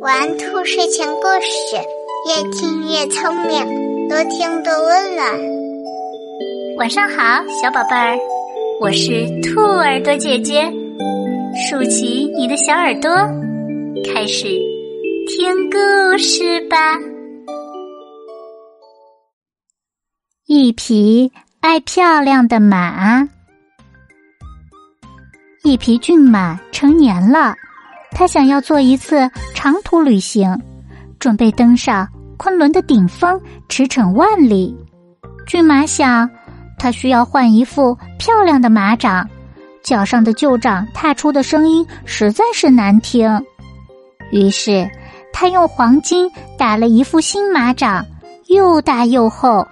玩兔睡前故事，越听越聪明，多听多温暖。晚上好，小宝贝儿，我是兔耳朵姐姐，竖起你的小耳朵，开始听故事吧。一匹爱漂亮的马，一匹骏马成年了。他想要做一次长途旅行，准备登上昆仑的顶峰，驰骋万里。骏马想，他需要换一副漂亮的马掌，脚上的旧掌踏出的声音实在是难听。于是，他用黄金打了一副新马掌，又大又厚，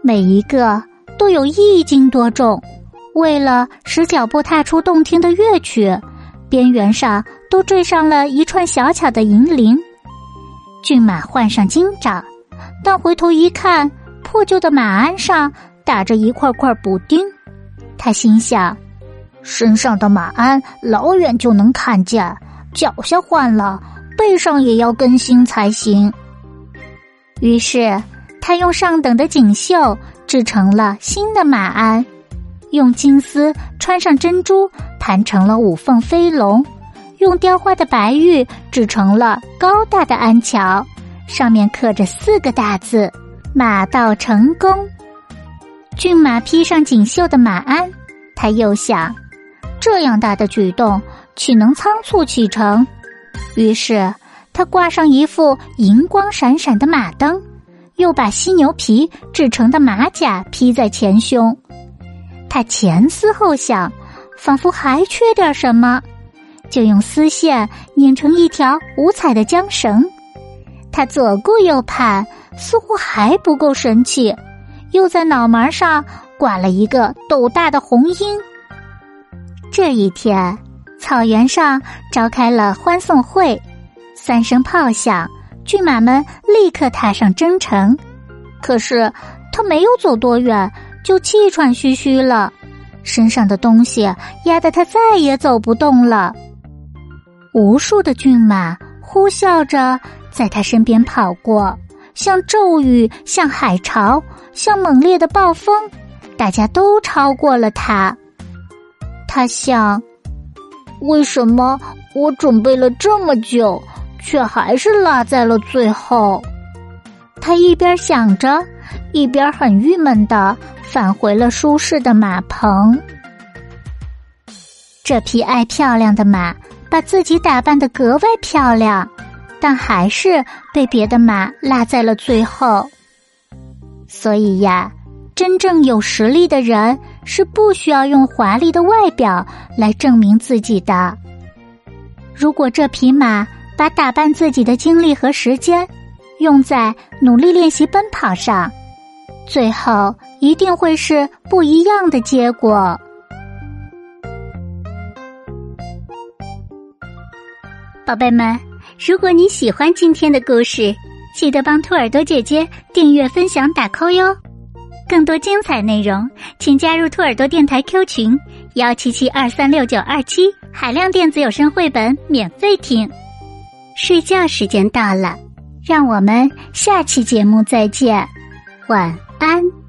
每一个都有一斤多重。为了使脚步踏出动听的乐曲。边缘上都缀上了一串小巧的银铃。骏马换上金掌，但回头一看，破旧的马鞍上打着一块块补丁。他心想：身上的马鞍老远就能看见，脚下换了，背上也要更新才行。于是，他用上等的锦绣制成了新的马鞍，用金丝穿上珍珠。盘成了五凤飞龙，用雕花的白玉制成了高大的鞍桥，上面刻着四个大字“马到成功”。骏马披上锦绣的马鞍，他又想：这样大的举动岂能仓促启程？于是他挂上一副银光闪闪的马灯，又把犀牛皮制成的马甲披在前胸。他前思后想。仿佛还缺点什么，就用丝线拧成一条五彩的缰绳。他左顾右盼，似乎还不够神气，又在脑门上挂了一个斗大的红缨。这一天，草原上召开了欢送会，三声炮响，骏马们立刻踏上征程。可是他没有走多远，就气喘吁吁了。身上的东西压得他再也走不动了。无数的骏马呼啸着在他身边跑过，像骤雨，像海潮，像猛烈的暴风，大家都超过了他。他想：为什么我准备了这么久，却还是落在了最后？他一边想着，一边很郁闷的。返回了舒适的马棚。这匹爱漂亮的马把自己打扮的格外漂亮，但还是被别的马落在了最后。所以呀，真正有实力的人是不需要用华丽的外表来证明自己的。如果这匹马把打扮自己的精力和时间用在努力练习奔跑上，最后。一定会是不一样的结果，宝贝们。如果你喜欢今天的故事，记得帮兔耳朵姐姐订阅、分享、打 call 哟。更多精彩内容，请加入兔耳朵电台 Q 群幺七七二三六九二七，海量电子有声绘本免费听。睡觉时间到了，让我们下期节目再见，晚安。